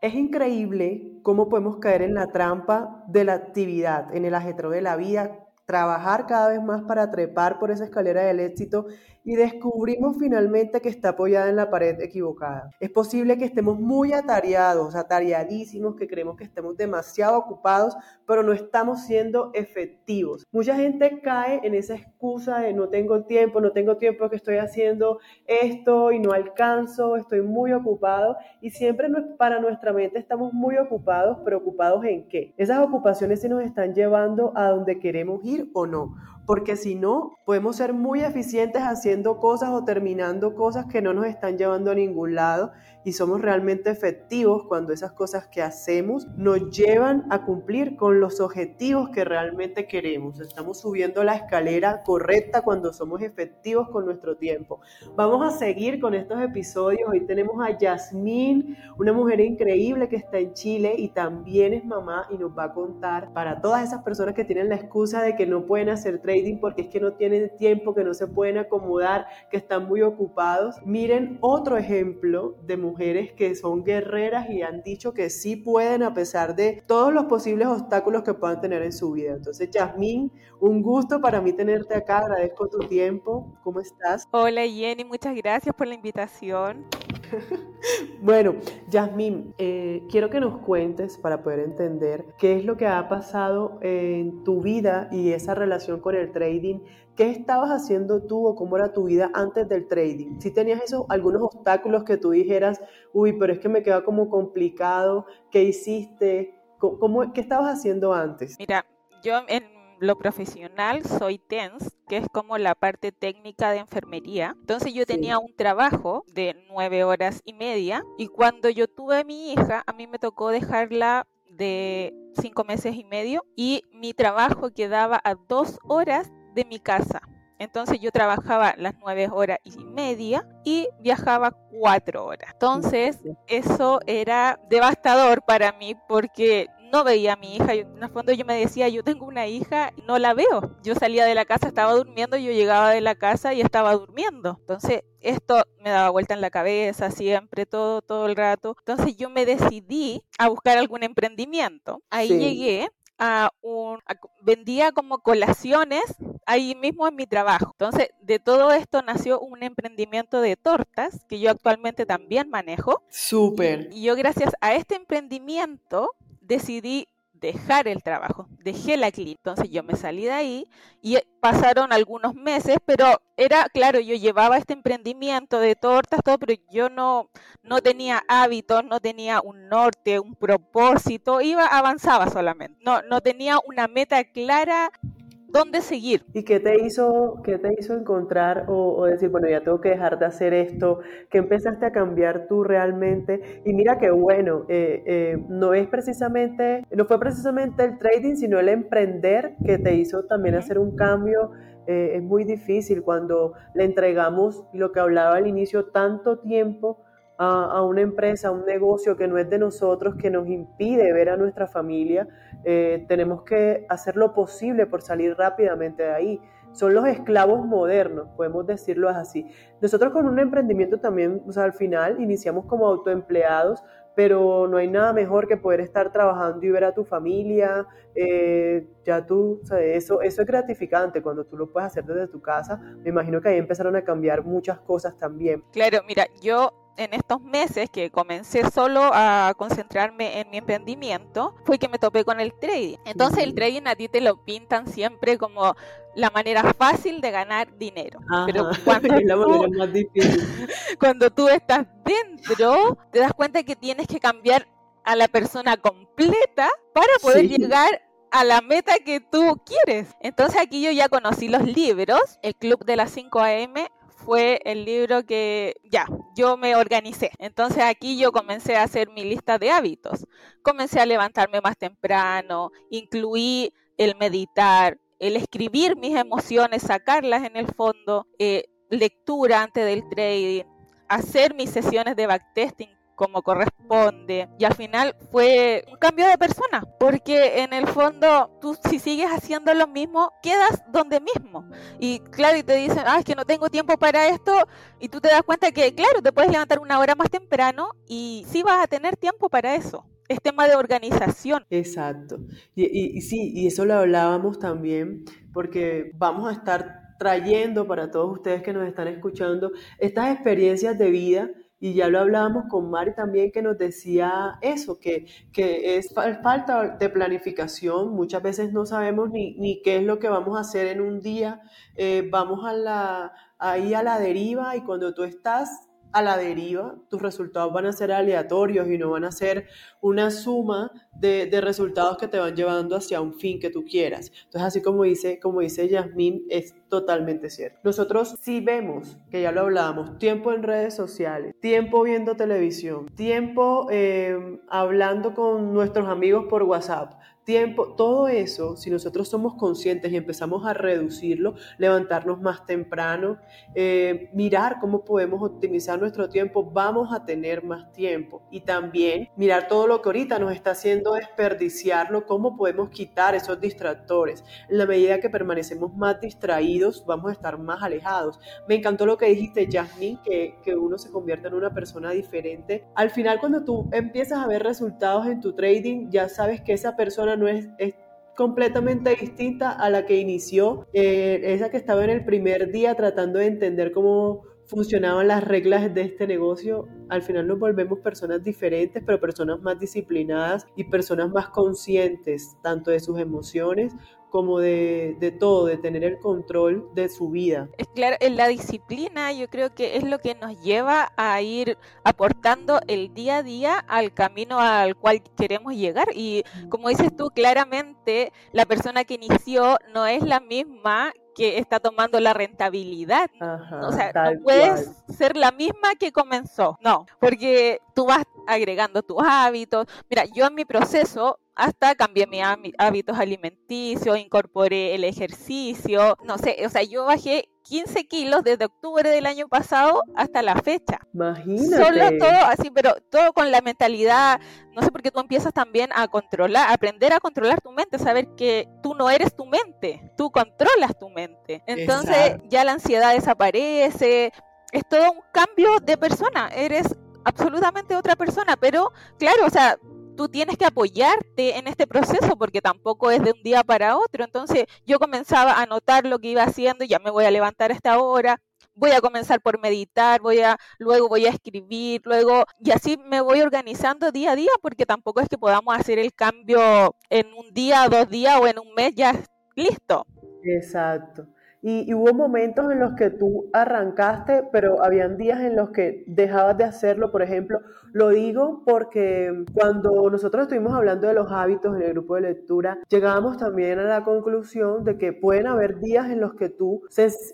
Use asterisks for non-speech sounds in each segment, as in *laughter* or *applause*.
Es increíble cómo podemos caer en la trampa de la actividad, en el ajetreo de la vida, trabajar cada vez más para trepar por esa escalera del éxito y descubrimos finalmente que está apoyada en la pared equivocada. Es posible que estemos muy atareados, atareadísimos, que creemos que estemos demasiado ocupados, pero no estamos siendo efectivos. Mucha gente cae en esa excusa de no tengo tiempo, no tengo tiempo que estoy haciendo esto y no alcanzo, estoy muy ocupado y siempre para nuestra mente estamos muy ocupados, preocupados en qué. Esas ocupaciones se nos están llevando a donde queremos ir o no porque si no, podemos ser muy eficientes haciendo cosas o terminando cosas que no nos están llevando a ningún lado y somos realmente efectivos cuando esas cosas que hacemos nos llevan a cumplir con los objetivos que realmente queremos. Estamos subiendo la escalera correcta cuando somos efectivos con nuestro tiempo. Vamos a seguir con estos episodios. Hoy tenemos a Yasmín, una mujer increíble que está en Chile y también es mamá y nos va a contar para todas esas personas que tienen la excusa de que no pueden hacer trading porque es que no tienen tiempo, que no se pueden acomodar, que están muy ocupados. Miren otro ejemplo de mujeres que son guerreras y han dicho que sí pueden a pesar de todos los posibles obstáculos que puedan tener en su vida. Entonces, Yasmín, un gusto para mí tenerte acá, agradezco tu tiempo. ¿Cómo estás? Hola Jenny, muchas gracias por la invitación. *laughs* bueno, Yasmín, eh, quiero que nos cuentes para poder entender qué es lo que ha pasado en tu vida y esa relación con el trading. ¿Qué estabas haciendo tú o cómo era tu vida antes del trading? Si tenías esos algunos obstáculos que tú dijeras, uy, pero es que me queda como complicado, ¿qué hiciste? ¿Cómo, ¿Qué estabas haciendo antes? Mira, yo en lo profesional soy TENS, que es como la parte técnica de enfermería. Entonces yo tenía un trabajo de nueve horas y media y cuando yo tuve a mi hija, a mí me tocó dejarla de cinco meses y medio y mi trabajo quedaba a dos horas de mi casa. Entonces yo trabajaba las nueve horas y media y viajaba cuatro horas. Entonces eso era devastador para mí porque no veía a mi hija. en el fondo yo me decía, yo tengo una hija y no la veo. Yo salía de la casa, estaba durmiendo, yo llegaba de la casa y estaba durmiendo. Entonces esto me daba vuelta en la cabeza siempre, todo, todo el rato. Entonces yo me decidí a buscar algún emprendimiento. Ahí llegué a un, vendía como colaciones ahí mismo en mi trabajo. Entonces, de todo esto nació un emprendimiento de tortas que yo actualmente también manejo. Súper. Y yo gracias a este emprendimiento decidí dejar el trabajo, dejé la clínica. Entonces yo me salí de ahí y pasaron algunos meses, pero era, claro, yo llevaba este emprendimiento de tortas, todo, pero yo no, no tenía hábitos, no tenía un norte, un propósito, iba, avanzaba solamente. No, no tenía una meta clara dónde seguir. ¿Y qué te hizo, qué te hizo encontrar o, decir, bueno, ya tengo que dejar de hacer esto? ¿Qué empezaste a cambiar tú realmente? Y mira que bueno, eh, eh, no es precisamente, no fue precisamente el trading, sino el emprender que te hizo también hacer un cambio. Eh, es muy difícil cuando le entregamos lo que hablaba al inicio, tanto tiempo a, una empresa, a un negocio que no es de nosotros, que nos impide ver a nuestra familia, eh, tenemos que hacer lo posible por salir rápidamente de ahí. Son los esclavos modernos, podemos decirlo así. Nosotros con un emprendimiento también, o sea, al final iniciamos como autoempleados, pero no hay nada mejor que poder estar trabajando y ver a tu familia, eh, ya tú, o sea, eso, eso es gratificante cuando tú lo puedes hacer desde tu casa. Me imagino que ahí empezaron a cambiar muchas cosas también. Claro, mira, yo en estos meses que comencé solo a concentrarme en mi emprendimiento, fue que me topé con el trading. Entonces el trading a ti te lo pintan siempre como la manera fácil de ganar dinero. Pero cuando, *laughs* es la tú, más difícil. *laughs* cuando tú estás dentro, te das cuenta que tienes que cambiar a la persona completa para poder llegar a la meta que tú quieres. Entonces aquí yo ya conocí los libros, el Club de las 5 AM fue el libro que ya, yo me organicé. Entonces aquí yo comencé a hacer mi lista de hábitos. Comencé a levantarme más temprano, incluí el meditar, el escribir mis emociones, sacarlas en el fondo, eh, lectura antes del trading, hacer mis sesiones de backtesting como corresponde. Y al final fue un cambio de persona, porque en el fondo tú si sigues haciendo lo mismo, quedas donde mismo. Y claro, y te dicen, ah, es que no tengo tiempo para esto, y tú te das cuenta que, claro, te puedes levantar una hora más temprano y sí vas a tener tiempo para eso es tema de organización. Exacto. Y, y, sí, y eso lo hablábamos también, porque vamos a estar trayendo para todos ustedes que nos están escuchando estas experiencias de vida. Y ya lo hablábamos con Mari también que nos decía eso, que, que es falta de planificación. Muchas veces no sabemos ni, ni qué es lo que vamos a hacer en un día. Eh, vamos a la, ahí a la deriva y cuando tú estás a la deriva, tus resultados van a ser aleatorios y no van a ser una suma de, resultados que te van llevando hacia un fin que tú quieras. Entonces, así como dice, como dice Yasmín, es totalmente cierto. Nosotros sí vemos, que ya lo hablábamos, tiempo en redes sociales, tiempo viendo televisión, tiempo eh, hablando con nuestros amigos por WhatsApp, tiempo, todo eso, si nosotros somos conscientes y empezamos a reducirlo, levantarnos más temprano, eh, mirar cómo podemos optimizar nuestro tiempo, vamos a tener más tiempo. Y también mirar todo lo que ahorita nos está haciendo desperdiciarlo, cómo podemos quitar esos distractores. En la medida que permanecemos más distraídos, vamos a estar más alejados. Me encantó lo que dijiste, Jasmine, que, que uno se convierte en una persona diferente. Al final, cuando tú empiezas a ver resultados en tu trading, ya sabes que esa persona no es, completamente distinta a la que inició, eh, esa que estaba en el primer día tratando de entender cómo funcionaban las reglas de este negocio. Al final nos volvemos personas diferentes, pero personas más disciplinadas y personas más conscientes tanto de sus emociones como de, de, todo, de tener el control de su vida. Es claro, en la disciplina yo creo que es lo que nos lleva a ir aportando el día a día al camino al cual queremos llegar. Y como dices tú, claramente la persona que inició no es la misma que está tomando la rentabilidad. o sea, no puedes ser la misma que comenzó. No, porque tú vas agregando tus hábitos. Mira, yo en mi proceso hasta cambié mis hábitos alimenticios, incorporé el ejercicio, no sé, o sea, yo bajé 15 kilos desde octubre del año pasado hasta la fecha. Imagínate. Solo todo así, pero todo con la mentalidad, no sé por qué tú empiezas también a controlar, aprender a controlar tu mente, saber que tú no eres tu mente, tú controlas tu mente. Entonces ya la ansiedad desaparece, es todo un cambio de persona, eres absolutamente otra persona, pero claro, o sea, tú tienes que apoyarte en este proceso porque tampoco es de un día para otro. Entonces yo comenzaba a notar lo que iba haciendo, ya me voy a levantar a esta hora, voy a comenzar por meditar, voy a luego voy a escribir, luego y así me voy organizando día a día porque tampoco es que podamos hacer el cambio en un día, dos días o en un mes ya listo. Exacto. Y, hubo momentos en los que tú arrancaste, pero habían días en los que dejabas de hacerlo. Por ejemplo, lo digo porque cuando nosotros estuvimos hablando de los hábitos en el grupo de lectura, llegábamos también a la conclusión de que pueden haber días en los que tú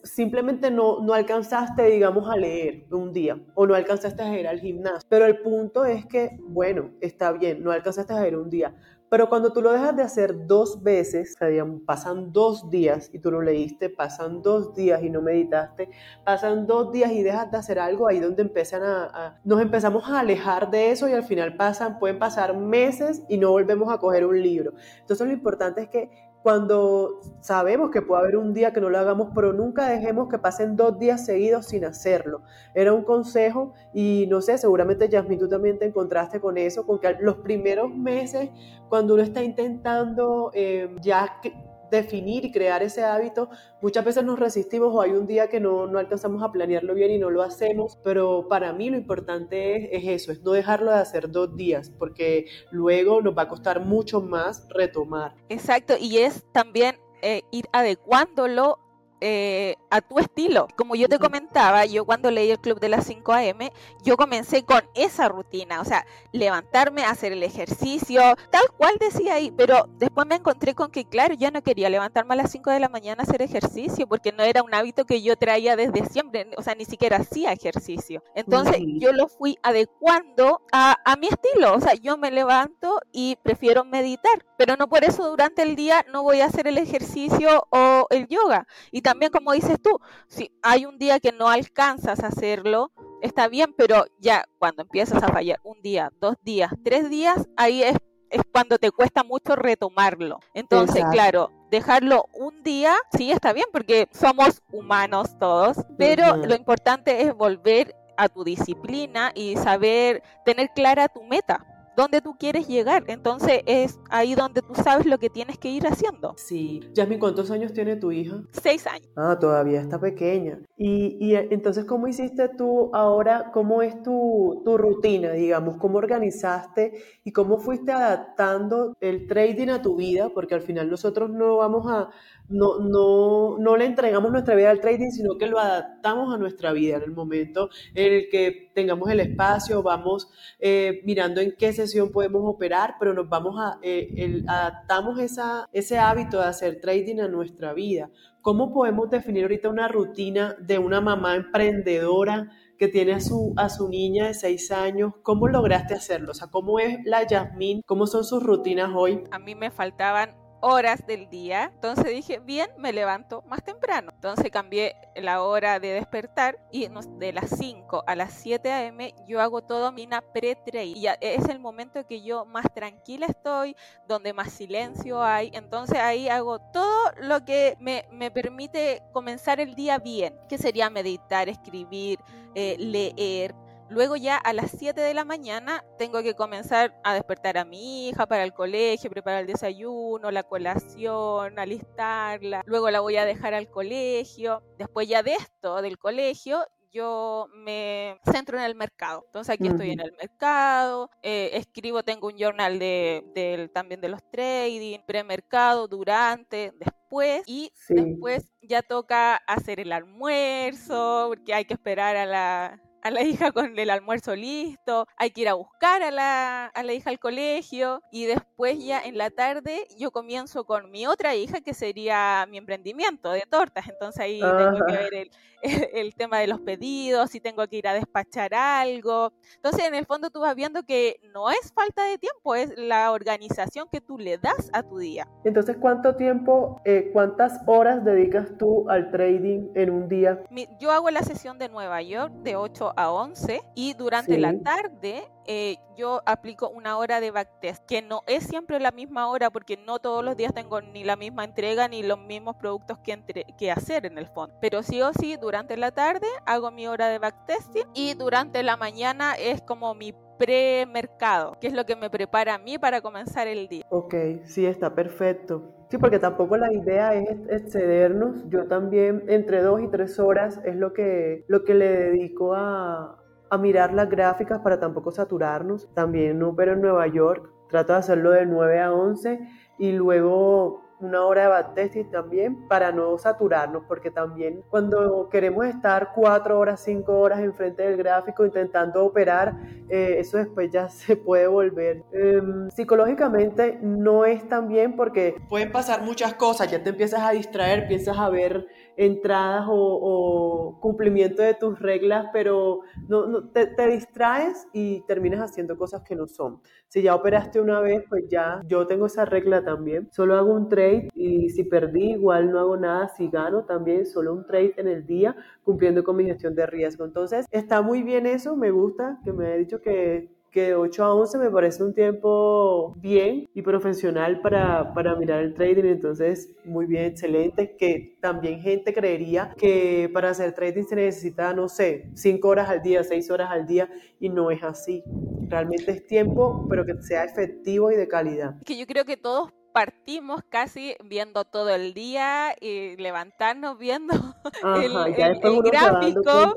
simplemente no, no alcanzaste, digamos, a leer un día o no alcanzaste a ir al gimnasio. Pero el punto es que, bueno, está bien, no alcanzaste a ir un día pero cuando tú lo dejas de hacer dos veces, o pasan dos días y tú lo leíste, pasan dos días y no meditaste, pasan dos días y dejas de hacer algo, ahí donde empiezan a, nos empezamos a alejar de eso y al final pasan, pueden pasar meses y no volvemos a coger un libro. Entonces lo importante es que cuando sabemos que puede haber un día que no lo hagamos, pero nunca dejemos que pasen dos días seguidos sin hacerlo. Era un consejo y no sé, seguramente Yasmin tú también te encontraste con eso, con que los primeros meses, cuando uno está intentando eh, ya definir y crear ese hábito, muchas veces nos resistimos o hay un día que no, no alcanzamos a planearlo bien y no lo hacemos, pero para mí lo importante es, eso, es no dejarlo de hacer dos días, porque luego nos va a costar mucho más retomar. Exacto, y es también eh, ir adecuándolo eh, a tu estilo. Como yo te comentaba, yo cuando leí el club de las 5 a.m., yo comencé con esa rutina, o sea, levantarme, hacer el ejercicio, tal cual decía ahí, pero después me encontré con que, claro, yo no quería levantarme a las 5 de la mañana a hacer ejercicio, porque no era un hábito que yo traía desde siempre, o sea, ni siquiera hacía ejercicio. Entonces, yo lo fui adecuando a, a mi estilo, o sea, yo me levanto y prefiero meditar, pero no por eso durante el día no voy a hacer el ejercicio o el yoga. Y también, como dices tú, si hay un día que no alcanzas a hacerlo, está bien, pero ya cuando empiezas a fallar un día, dos días, tres días, ahí es, es cuando te cuesta mucho retomarlo. Entonces, claro, dejarlo un día, sí está bien, porque somos humanos todos, pero lo importante es volver a tu disciplina y saber tener clara tu meta dónde tú quieres llegar. Entonces es ahí donde tú sabes lo que tienes que ir haciendo. Sí. Jasmine, ¿cuántos años tiene tu hija? Seis años. Ah, todavía está pequeña. Y, y entonces, ¿cómo hiciste tú ahora? ¿Cómo es tu, tu rutina, digamos? ¿Cómo organizaste y cómo fuiste adaptando el trading a tu vida? Porque al final nosotros no vamos a no, no, no le entregamos nuestra vida al trading, sino que lo adaptamos a nuestra vida en el momento en el que tengamos el espacio, vamos eh, mirando en qué podemos operar, pero nos vamos a, eh, adaptamos esa, ese hábito de hacer trading a nuestra vida. ¿Cómo podemos definir ahorita una rutina de una mamá emprendedora que tiene a su, a su niña de seis años? ¿Cómo lograste hacerlo? O sea, ¿cómo es la Yasmín? ¿Cómo son sus rutinas hoy? A mí me faltaban horas del día. Entonces dije, bien, me levanto más temprano. Entonces cambié la hora de despertar y de las 5 a las 7 a.m. yo hago todo mina pre-trade. Y es el momento que yo más tranquila estoy, donde más silencio hay. Entonces ahí hago todo lo que me, me permite comenzar el día bien, que sería meditar, escribir, eh, leer, Luego ya a las 7 de la mañana tengo que comenzar a despertar a mi hija para el colegio, preparar el desayuno, la colación, alistarla. Luego la voy a dejar al colegio. Después ya de esto, del colegio, yo me centro en el mercado. Entonces aquí estoy en el mercado, eh, escribo, tengo un journal de, también de los trading, premercado, durante, después y después ya toca hacer el almuerzo, porque hay que esperar a la, a la hija con el almuerzo listo, hay que ir a buscar a la, a la hija al colegio y después ya en la tarde yo comienzo con mi otra hija que sería mi emprendimiento de tortas, entonces ahí tengo que ver el, *laughs* el, tema de los pedidos, si tengo que ir a despachar algo. Entonces, en el fondo tú vas viendo que no es falta de tiempo, es la organización que tú le das a tu día. Entonces, ¿cuánto tiempo, eh, cuántas horas dedicas tú al trading en un día? yo hago la sesión de Nueva York de 8 a 11 y durante la tarde eh, yo aplico una hora de backtest, que no es siempre la misma hora porque no todos los días tengo ni la misma entrega ni los mismos productos que, hacer en el fondo. Pero sí o sí, durante la tarde hago mi hora de backtesting y durante la mañana es como mi premercado, que es lo que me prepara a mí para comenzar el día. Ok, sí, está perfecto. Sí, porque tampoco la idea es excedernos. Yo también entre dos y tres horas es lo que, lo que le dedico a, a mirar las gráficas para tampoco saturarnos. También opero en Nueva York, trato de hacerlo de 9 a 11 y luego una hora de backtesting también para no saturarnos, porque también cuando queremos estar cuatro horas, cinco horas enfrente del gráfico intentando operar, eh, eso después ya *laughs* se puede volver. Em, psicológicamente no es tan bien porque pueden pasar muchas cosas, ya te empiezas a distraer, empiezas a ver entradas o, cumplimiento de tus reglas, pero no, te, te, distraes y terminas haciendo cosas que no son. Si ya operaste una vez, pues ya yo tengo esa regla también. Solo hago un trade y si perdí, igual no hago nada. Si gano, también solo un trade en el día, cumpliendo con mi gestión de riesgo. Entonces, está muy bien eso, me gusta que me haya dicho que que de 8 a 11 me parece un tiempo bien y profesional para, para mirar el trading, entonces muy bien, excelente, que también gente creería que para hacer trading se necesita, no sé, 5 horas al día, 6 horas al día y no es así. Realmente es tiempo, pero que sea efectivo y de calidad. Que yo creo que todos partimos casi viendo todo el día y levantarnos viendo el, gráfico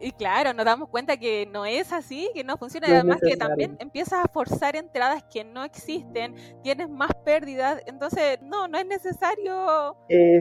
y claro, nos damos cuenta que no es así, que no funciona. y además que también empiezas a forzar entradas que no existen, tienes más pérdidas. Entonces, no, no es necesario.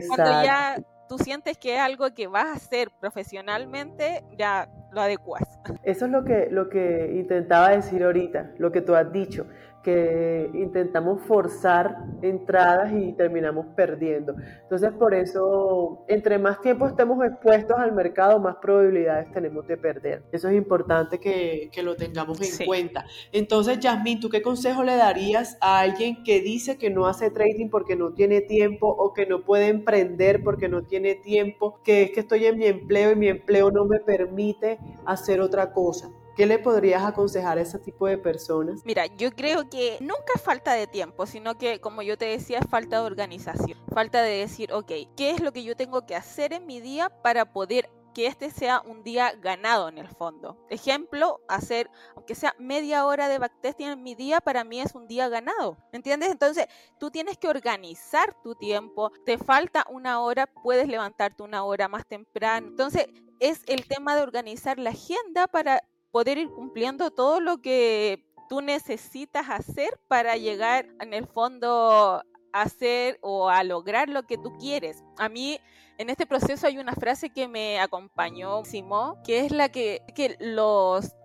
Cuando ya tú sientes que es algo que vas a hacer profesionalmente, ya lo adecuas. Eso es lo que, lo que intentaba decir ahorita, lo que tú has dicho que intentamos forzar entradas y terminamos perdiendo. Entonces, por eso, entre más tiempo estemos expuestos al mercado, más probabilidades tenemos de perder. Eso es importante que, que lo tengamos en cuenta. Entonces, Yasmín, ¿tú qué consejo le darías a alguien que dice que no hace trading porque no tiene tiempo o que no puede emprender porque no tiene tiempo, que es que estoy en mi empleo y mi empleo no me permite hacer otra cosa? ¿Qué le podrías aconsejar a ese tipo de personas? Mira, yo creo que nunca es falta de tiempo, sino que, como yo te decía, es falta de organización. Falta de decir, ok, ¿qué es lo que yo tengo que hacer en mi día para poder que este sea un día ganado en el fondo. Ejemplo, hacer, aunque sea media hora de backtesting en mi día, para mí es un día ganado. ¿Entiendes? Entonces, tú tienes que organizar tu tiempo. Te falta una hora, puedes levantarte una hora más temprano. Entonces, es el tema de organizar la agenda para poder ir cumpliendo todo lo que tú necesitas hacer para llegar en el fondo a hacer o a lograr lo que tú quieres. A mí en este proceso hay una frase que me acompañó, Simón, que es la que, que los,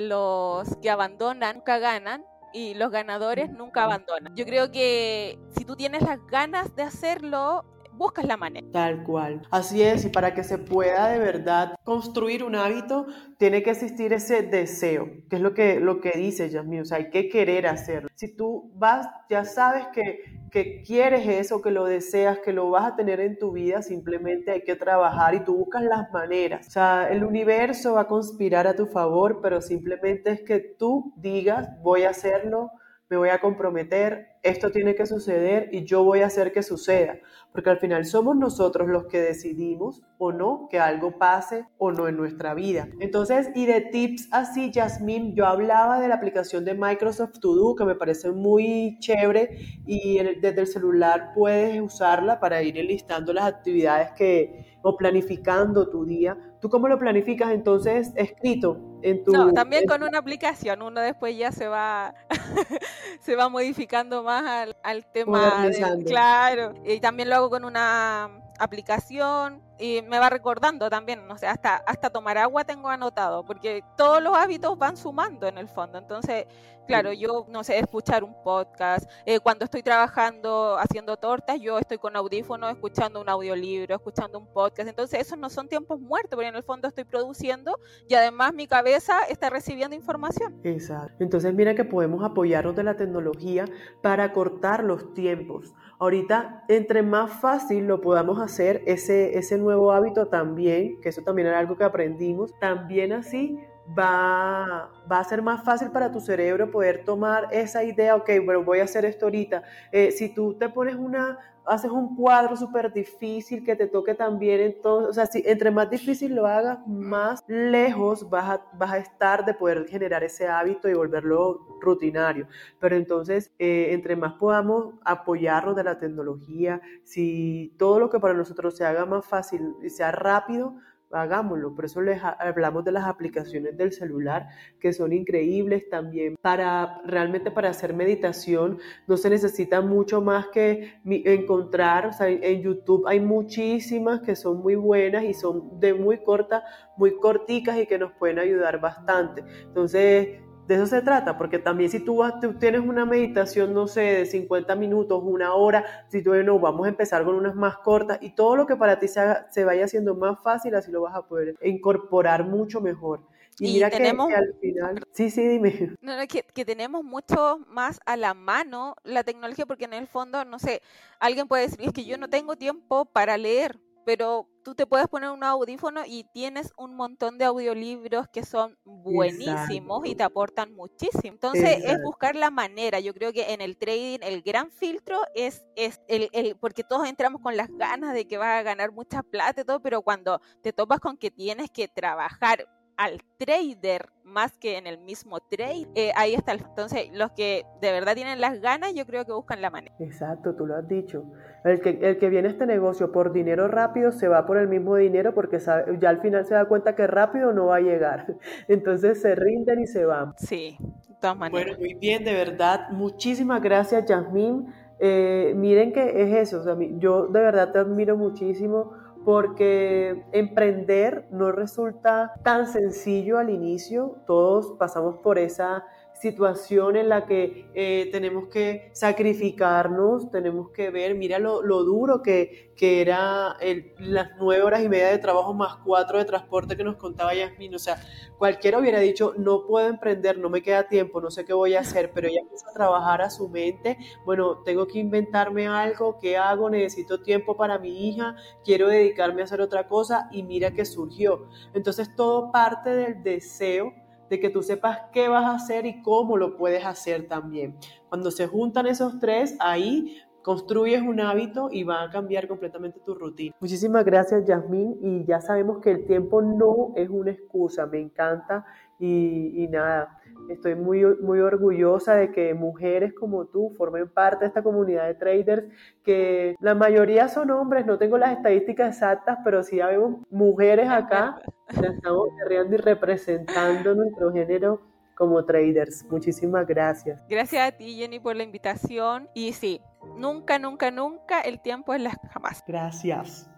los que abandonan nunca ganan y los ganadores nunca abandonan. Yo creo que si tú tienes las ganas de hacerlo, buscas la manera. Tal cual. Así es, y para que se pueda de verdad construir un hábito, tiene que existir ese deseo, que es lo que, lo que dice Yasmin, o sea, hay que querer hacerlo. Si tú vas, ya sabes que, que quieres eso, que lo deseas, que lo vas a tener en tu vida, simplemente hay que trabajar y tú buscas las maneras. O sea, el universo va a conspirar a tu favor, pero simplemente es que tú digas, voy a hacerlo, me voy a comprometer, esto tiene que suceder y yo voy a hacer que suceda, porque al final somos nosotros los que decidimos o no que algo pase o no en nuestra vida. Entonces, y de tips así, Jasmine, yo hablaba de la aplicación de Microsoft To Do, que me parece muy chévere y desde el celular puedes usarla para ir enlistando las actividades que o planificando tu día. ¿Tú cómo lo planificas entonces escrito en tu No, también con una aplicación, uno después ya se va *laughs* se va modificando más al, tema. claro, y también lo hago con una aplicación y me va recordando también, no sé, hasta, hasta tomar agua tengo anotado, porque todos los hábitos van sumando en el fondo. Entonces, claro, yo, no sé, escuchar un podcast, eh, cuando estoy trabajando haciendo tortas, yo estoy con audífonos, escuchando un audiolibro, escuchando un podcast. Entonces, esos no son tiempos muertos, porque en el fondo estoy produciendo y además mi cabeza está recibiendo información. Exacto. Entonces, mira que podemos apoyarnos de la tecnología para cortar los tiempos. Ahorita, entre más fácil lo podamos hacer, ese, ese nuevo hábito también, que eso también era algo que aprendimos, también así va, va a ser más fácil para tu cerebro poder tomar esa idea, ok, bueno, voy a hacer esto ahorita. Eh, si tú te pones una, haces un cuadro súper difícil que te toque también, entonces, o sea, si entre más difícil lo hagas, más lejos vas a, vas a estar de poder generar ese hábito y volverlo rutinario. Pero entonces, eh, entre más podamos apoyarnos de la tecnología, si todo lo que para nosotros se haga más fácil y sea rápido, hagámoslo. Por eso les hablamos de las aplicaciones del celular que son increíbles también. Para realmente para hacer meditación no se necesita mucho más que encontrar, o sea, en YouTube hay muchísimas que son muy buenas y son de muy corta, muy corticas y que nos pueden ayudar bastante. Entonces, de eso se trata, porque también si tú, tienes una meditación, no sé, de 50 minutos, una hora, si tú, no, vamos a empezar con unas más cortas y todo lo que para ti se, se vaya haciendo más fácil, así lo vas a poder incorporar mucho mejor. Y, mira tenemos, que, al final, sí, sí, dime. *laughs* No, no, que, que tenemos mucho más a la mano la tecnología, porque en el fondo, no sé, alguien puede decir, es que yo no tengo tiempo para leer, pero tú te puedes poner un audífono y tienes un montón de audiolibros que son buenísimos y te aportan muchísimo. Entonces es buscar la manera. Yo creo que en el trading el gran filtro es, es el, el, porque todos entramos con las ganas de que vas a ganar mucha plata y todo, pero cuando te topas con que tienes que trabajar al trader más que en el mismo trade, eh, ahí está. Entonces, los que de verdad tienen las ganas, yo creo que buscan la manera. Exacto, tú lo has dicho. El que, el que viene a este negocio por dinero rápido se va por el mismo dinero porque ya al final se da cuenta que rápido no va a llegar. *laughs* Entonces se rinden y se van. Sí, de todas maneras. Bueno, muy bien, de verdad. Muchísimas gracias, Yasmín. Eh, miren que es eso, o sea, yo de verdad te admiro muchísimo porque emprender no resulta tan sencillo al inicio, todos pasamos por esa situación en la que eh, tenemos que sacrificarnos, tenemos que ver, mira lo, duro que, que era las nueve horas y media de trabajo más cuatro de transporte que nos contaba Yasmin. O sea, cualquiera hubiera dicho, no puedo emprender, no me queda tiempo, no sé qué voy a hacer, pero ella empieza a trabajar a su mente, bueno, tengo que inventarme algo, ¿qué hago? Necesito tiempo para mi hija, quiero dedicarme a hacer otra cosa y mira que surgió. Entonces todo parte del deseo de que tú sepas qué vas a hacer y cómo lo puedes hacer también. Cuando se juntan esos tres, ahí construyes un hábito y va a cambiar completamente tu rutina. Muchísimas gracias, Yasmín. Y ya sabemos que el tiempo no es una excusa. Me encanta y, nada, Estoy muy, muy orgullosa de que mujeres como tú formen parte de esta comunidad de traders, que la mayoría son hombres, no tengo las estadísticas exactas, pero sí vemos mujeres acá, ya estamos guerreando y representando nuestro género como traders. Muchísimas gracias. Gracias a ti, Jenny, por la invitación. Y sí, nunca, nunca, nunca el tiempo es la jamás. Gracias.